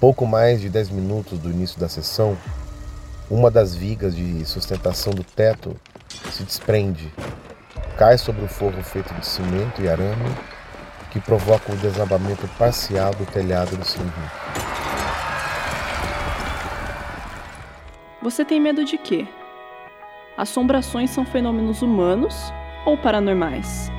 Pouco mais de 10 minutos do início da sessão, uma das vigas de sustentação do teto se desprende, cai sobre o forro feito de cimento e arame, que provoca o desabamento parcial do telhado do cilindro. Você tem medo de quê? Assombrações são fenômenos humanos ou paranormais?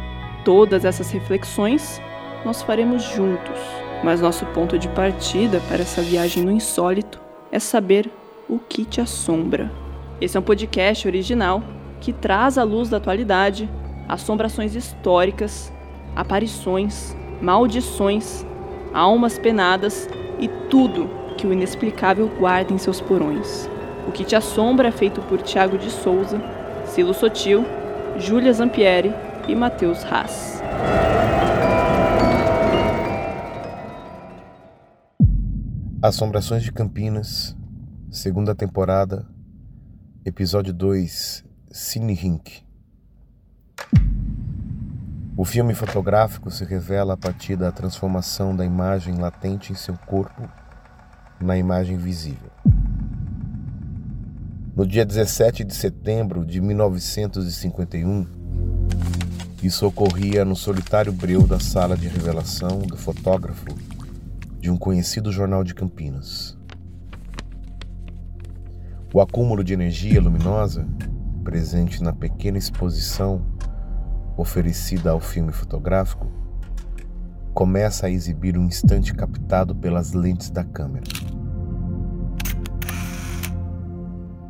Todas essas reflexões nós faremos juntos, mas nosso ponto de partida para essa viagem no insólito é saber o que te assombra. Esse é um podcast original que traz à luz da atualidade assombrações históricas, aparições, maldições, almas penadas e tudo que o inexplicável guarda em seus porões. O que te assombra é feito por Tiago de Souza, Silo Sotil, Júlia Zampieri e Matheus Haas. Assombrações de Campinas, segunda temporada, episódio 2, Cine Rink. O filme fotográfico se revela a partir da transformação da imagem latente em seu corpo na imagem visível. No dia 17 de setembro de 1951, isso ocorria no solitário breu da sala de revelação do fotógrafo de um conhecido jornal de Campinas. O acúmulo de energia luminosa, presente na pequena exposição oferecida ao filme fotográfico, começa a exibir um instante captado pelas lentes da câmera.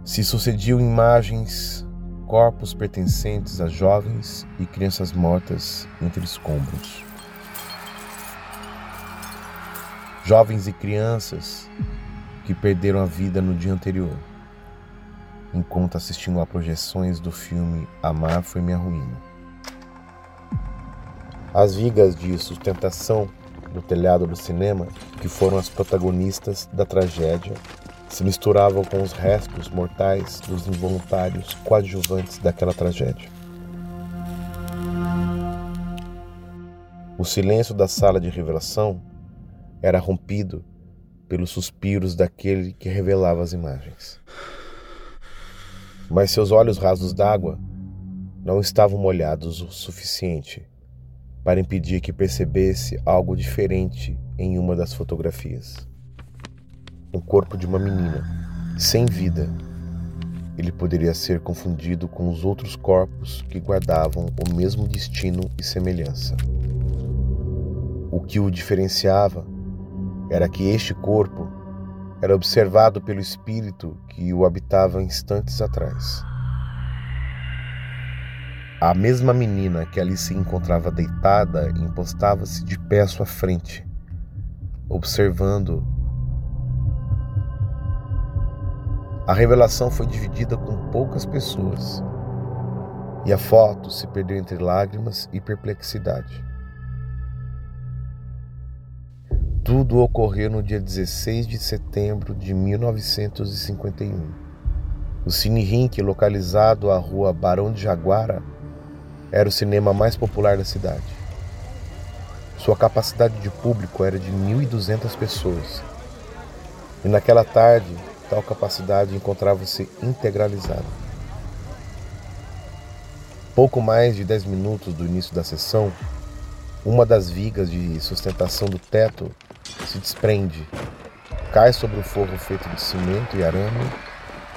Se sucediam imagens, corpos pertencentes a jovens e crianças mortas entre escombros. Jovens e crianças que perderam a vida no dia anterior, enquanto assistiam a projeções do filme Amar Foi Minha Ruína. As vigas de sustentação do telhado do cinema, que foram as protagonistas da tragédia, se misturavam com os restos mortais dos involuntários coadjuvantes daquela tragédia. O silêncio da sala de revelação era rompido pelos suspiros daquele que revelava as imagens. Mas seus olhos rasos d'água não estavam molhados o suficiente para impedir que percebesse algo diferente em uma das fotografias o corpo de uma menina, sem vida. Ele poderia ser confundido com os outros corpos que guardavam o mesmo destino e semelhança. O que o diferenciava era que este corpo era observado pelo espírito que o habitava instantes atrás. A mesma menina que ali se encontrava deitada impostava-se de pé à sua frente, observando A revelação foi dividida com poucas pessoas e a foto se perdeu entre lágrimas e perplexidade. Tudo ocorreu no dia 16 de setembro de 1951. O Cine Rink, localizado à rua Barão de Jaguara, era o cinema mais popular da cidade. Sua capacidade de público era de 1.200 pessoas. E naquela tarde, tal capacidade encontrava-se integralizada. Pouco mais de 10 minutos do início da sessão, uma das vigas de sustentação do teto se desprende, cai sobre o forro feito de cimento e arame,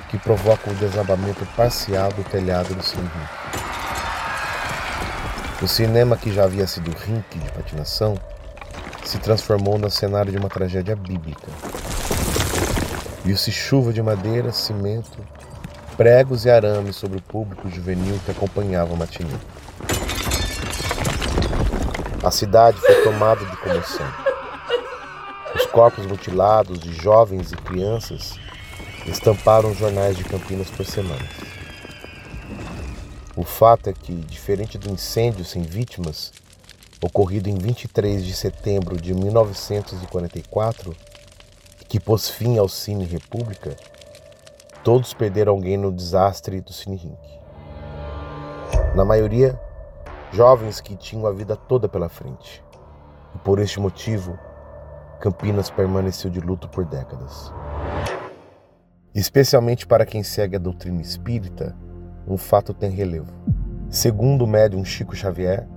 que provoca o desabamento parcial do telhado do cilindro. O cinema que já havia sido rink de patinação se transformou no cenário de uma tragédia bíblica. Viu-se chuva de madeira, cimento, pregos e arames sobre o público juvenil que acompanhava o matinê. A cidade foi tomada de comoção. Os corpos mutilados de jovens e crianças estamparam jornais de Campinas por semanas. O fato é que, diferente do incêndio sem vítimas, ocorrido em 23 de setembro de 1944, que pôs fim ao Cine República, todos perderam alguém no desastre do Cine Rink. Na maioria, jovens que tinham a vida toda pela frente. E por este motivo, Campinas permaneceu de luto por décadas. Especialmente para quem segue a doutrina espírita, um fato tem relevo. Segundo o médium Chico Xavier,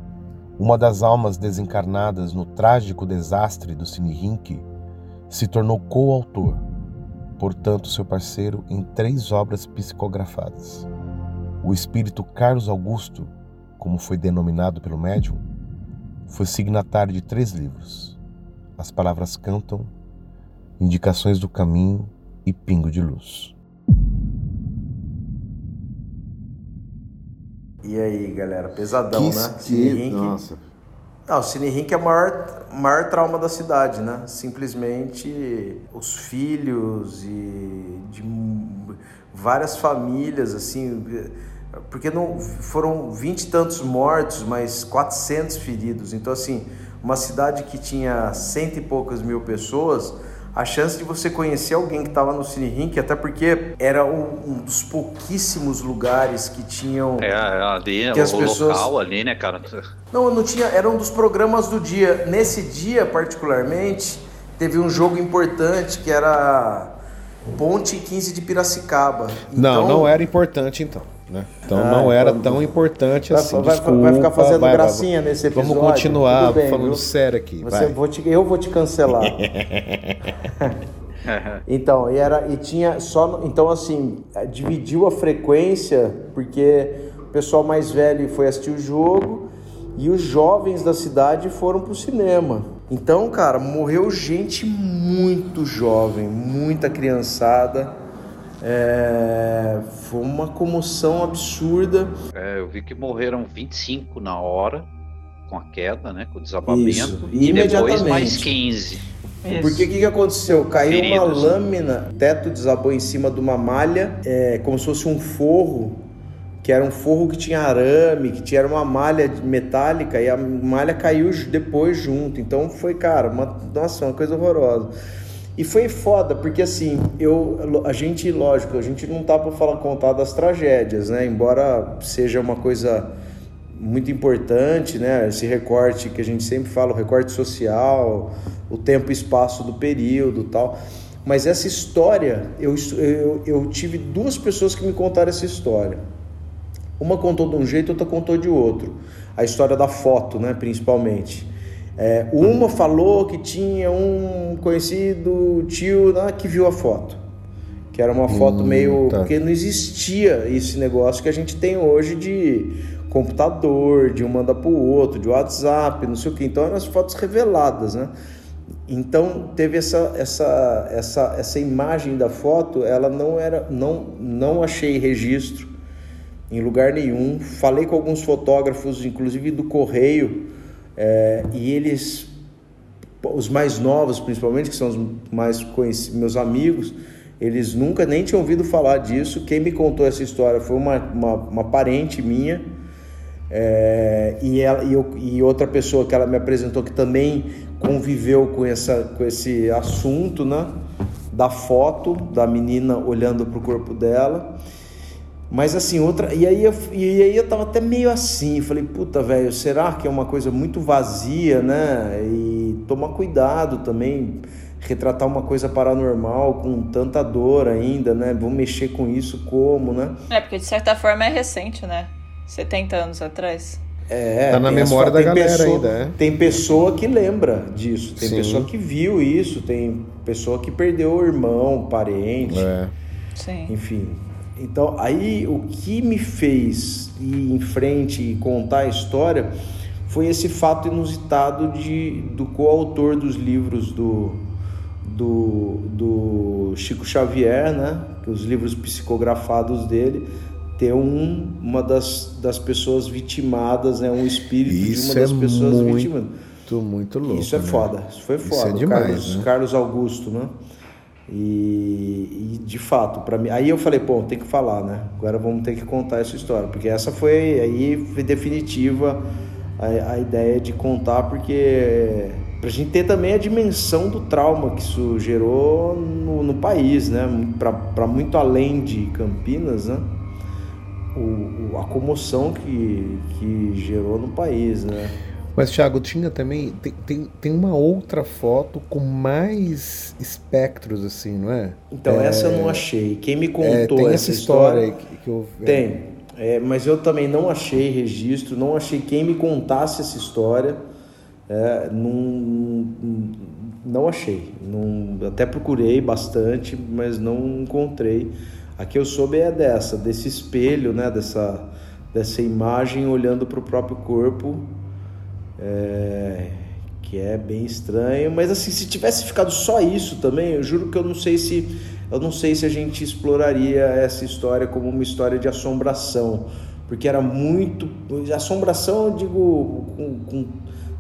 uma das almas desencarnadas no trágico desastre do Cine Rink se tornou coautor, portanto seu parceiro, em três obras psicografadas. O espírito Carlos Augusto, como foi denominado pelo médium, foi signatário de três livros: As Palavras Cantam, Indicações do Caminho e Pingo de Luz. E aí, galera, pesadão, que né? Que... Nossa. Não, o Cine Rink é o maior, maior trauma da cidade, né? Simplesmente os filhos e de várias famílias, assim, porque não foram vinte e tantos mortos, mas 400 feridos. Então, assim, uma cidade que tinha cento e poucas mil pessoas, a chance de você conhecer alguém que estava no Cine Rink, até porque era um, um, dos pouquíssimos lugares que tinham. É, ali, que as o pessoas... local ali, né, cara? Não, não tinha. Era um dos programas do dia. Nesse dia, particularmente, teve um jogo importante que era Ponte 15 de Piracicaba. Então... Não, não era importante então. Né? Então ah, não era tão importante vai, assim. Vai, Desculpa, vai ficar fazendo vai, gracinha nesse episódio. Vamos continuar bem, falando viu? sério aqui. Você, vou te, eu vou te cancelar. então, e era e tinha só então assim, dividiu a frequência porque o pessoal mais velho foi assistir o jogo e os jovens da cidade foram pro cinema. Então, cara, morreu gente muito jovem, muita criançada é, foi uma comoção absurda. É, eu vi que morreram 25 na hora com a queda, né, com o desabamento, Isso, e depois mais 15. Isso. Porque o que, que aconteceu? Caiu Feridos. uma lâmina, o teto desabou em cima de uma malha, é, como se fosse um forro, que era um forro que tinha arame, que tinha uma malha metálica, e a malha caiu depois junto. Então foi, cara, uma, nossa, uma coisa horrorosa. E foi foda, porque assim, eu, a gente, lógico, a gente não tá para falar contar das tragédias, né? Embora seja uma coisa muito importante, né? Esse recorte que a gente sempre fala, o recorte social, o tempo e espaço do período tal. Mas essa história, eu, eu, eu tive duas pessoas que me contaram essa história. Uma contou de um jeito, outra contou de outro. A história da foto, né, principalmente. É, uma falou que tinha um conhecido tio né, que viu a foto. Que era uma foto hum, meio. Tá. Porque não existia esse negócio que a gente tem hoje de computador, de um manda para o outro, de WhatsApp, não sei o que. Então eram as fotos reveladas, né? Então teve essa, essa, essa, essa imagem da foto, ela não era. Não, não achei registro em lugar nenhum. Falei com alguns fotógrafos, inclusive do Correio é, e eles, os mais novos principalmente, que são os mais conhecidos, meus amigos, eles nunca nem tinham ouvido falar disso. Quem me contou essa história foi uma, uma, uma parente minha. É, e, ela, e, eu, e, outra pessoa que ela me apresentou que também conviveu com, essa, com esse assunto, né? Da foto da menina olhando para o corpo dela. Mas assim, outra. E aí, eu, e aí eu tava até meio assim, falei, puta, velho, será que é uma coisa muito vazia, né? E tomar cuidado também, retratar uma coisa paranormal com tanta dor ainda, né? Vou mexer com isso como, né? É, porque de certa forma é recente, né? 70 anos atrás. É, tá na memória da galera pessoa, ainda, é. Tem pessoa que lembra disso, tem Sim. pessoa que viu isso, tem pessoa que perdeu o irmão, parente. É. Sim. Enfim, então, aí o que me fez ir em frente e contar a história foi esse fato inusitado de, do coautor dos livros do, do, do Chico Xavier, né? Os livros psicografados dele, ter um, uma das, das pessoas vitimadas, né? um espírito Isso de uma das é pessoas muito, vitimadas. Muito louco. Isso é né? foda. Isso foi foda. Isso é demais, Carlos, né? Carlos Augusto, né? E, e, de fato, para mim, aí eu falei, pô, tem que falar, né? Agora vamos ter que contar essa história, porque essa foi aí foi definitiva a, a ideia de contar, porque pra gente ter também a dimensão do trauma que isso gerou no, no país, né? Para muito além de Campinas, né? O, a comoção que, que gerou no país, né? Mas, Thiago, tinha também. Tem, tem, tem uma outra foto com mais espectros, assim, não é? Então, é... essa eu não achei. Quem me contou é, tem essa, história. história que, que eu... Tem. É, mas eu também não achei registro, não achei quem me contasse essa história. É, não, não achei. Não, até procurei bastante, mas não encontrei. A que eu soube é dessa, desse espelho, né? Dessa, dessa imagem olhando para o próprio corpo, é, que é bem estranho. Mas assim, se tivesse ficado só isso também, eu juro que eu não sei se eu não sei se a gente exploraria essa história como uma história de assombração, porque era muito assombração, eu digo com, com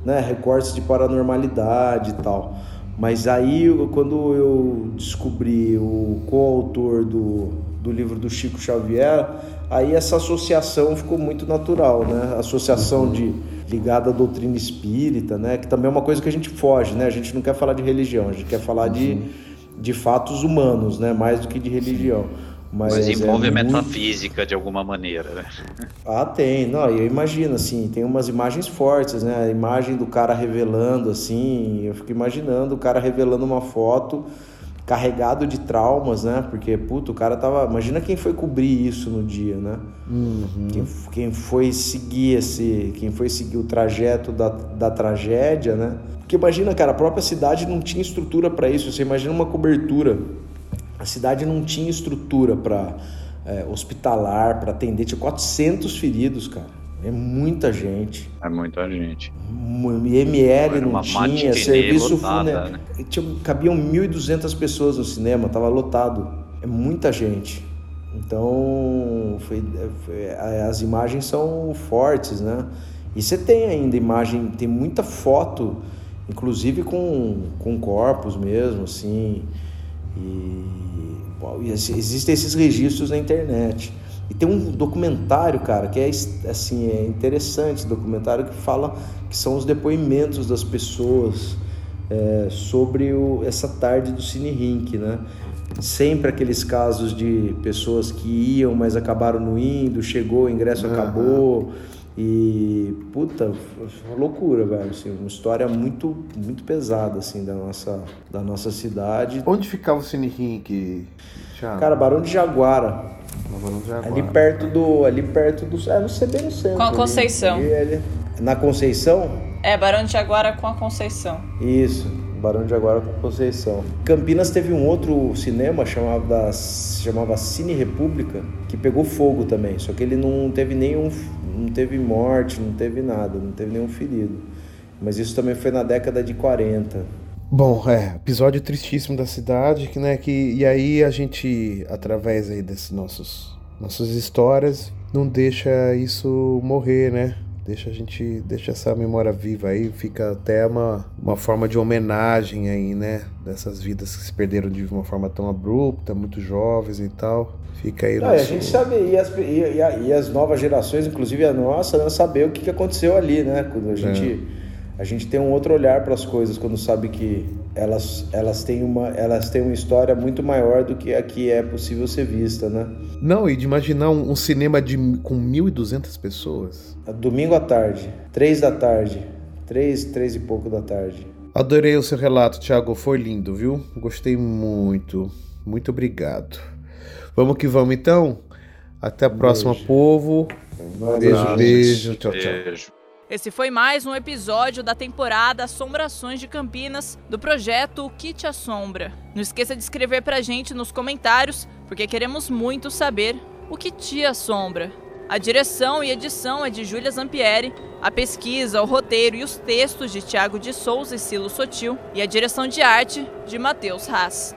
né, recortes de paranormalidade e tal. Mas aí, quando eu descobri o coautor do, do livro do Chico Xavier, aí essa associação ficou muito natural, né? Associação uhum. de ligada à doutrina espírita, né? Que também é uma coisa que a gente foge, né? A gente não quer falar de religião, a gente quer falar uhum. de, de fatos humanos, né? Mais do que de religião. Mas, Mas envolve é muito... metafísica de alguma maneira, né? Ah, tem. Não, eu imagino, assim, tem umas imagens fortes, né? A imagem do cara revelando, assim, eu fico imaginando o cara revelando uma foto carregado de traumas, né? Porque, puto, o cara tava. Imagina quem foi cobrir isso no dia, né? Uhum. Quem, quem foi seguir esse. Quem foi seguir o trajeto da, da tragédia, né? Porque imagina, cara, a própria cidade não tinha estrutura para isso. Você imagina uma cobertura. A cidade não tinha estrutura para é, hospitalar, para atender. Tinha 400 feridos, cara. É muita gente. É muita gente. ML não tinha, serviço funerário. Né? Tinha, cabiam 1.200 pessoas no cinema, tava lotado. É muita gente. Então, foi, foi, as imagens são fortes, né? E você tem ainda imagem, tem muita foto, inclusive com, com corpos mesmo, assim. E, bom, e existem esses registros na internet. E tem um documentário, cara, que é assim, é interessante, documentário que fala que são os depoimentos das pessoas é, sobre o, essa tarde do Cine Rink, né? Sempre aqueles casos de pessoas que iam, mas acabaram não indo, chegou, o ingresso uhum. acabou. E puta, uma loucura, velho, assim, uma história muito muito pesada assim da nossa da nossa cidade. Onde ficava o Cine Rink? Cara, Barão de Jaguara. Ali perto do. Ali perto do. É, não sei bem no centro. Com a Conceição. Ali, ali, na Conceição? É, Barão de Jaguara com a Conceição. Isso, Barão de Jaguara com a Conceição. Campinas teve um outro cinema chamado chamava Cine República, que pegou fogo também. Só que ele não teve nenhum. Não teve morte, não teve nada, não teve nenhum ferido. Mas isso também foi na década de 40. Bom, é, episódio tristíssimo da cidade, que, né, que, e aí a gente, através aí desses nossos, nossas histórias, não deixa isso morrer, né? Deixa a gente, deixa essa memória viva aí, fica até uma, uma forma de homenagem aí, né? Dessas vidas que se perderam de uma forma tão abrupta, muito jovens e tal. Fica aí. Não, nosso... A gente sabe, e as, e, e, as novas gerações, inclusive a nossa, né, saber o que aconteceu ali, né? Quando a gente... É a gente tem um outro olhar para as coisas quando sabe que elas, elas, têm uma, elas têm uma história muito maior do que a que é possível ser vista, né? Não, e de imaginar um, um cinema de, com 1.200 pessoas. Domingo à tarde, três da tarde, três, três e pouco da tarde. Adorei o seu relato, Thiago, foi lindo, viu? Gostei muito, muito obrigado. Vamos que vamos então? Até a um próxima, beijo. povo. Um beijo, beijo, tchau, tchau. Beijo. Esse foi mais um episódio da temporada Assombrações de Campinas do projeto O Que Te Assombra. Não esqueça de escrever pra gente nos comentários, porque queremos muito saber o que te assombra. A direção e edição é de Júlia Zampieri, a pesquisa, o roteiro e os textos de Tiago de Souza e Silo Sotil, e a direção de arte de Matheus Haas.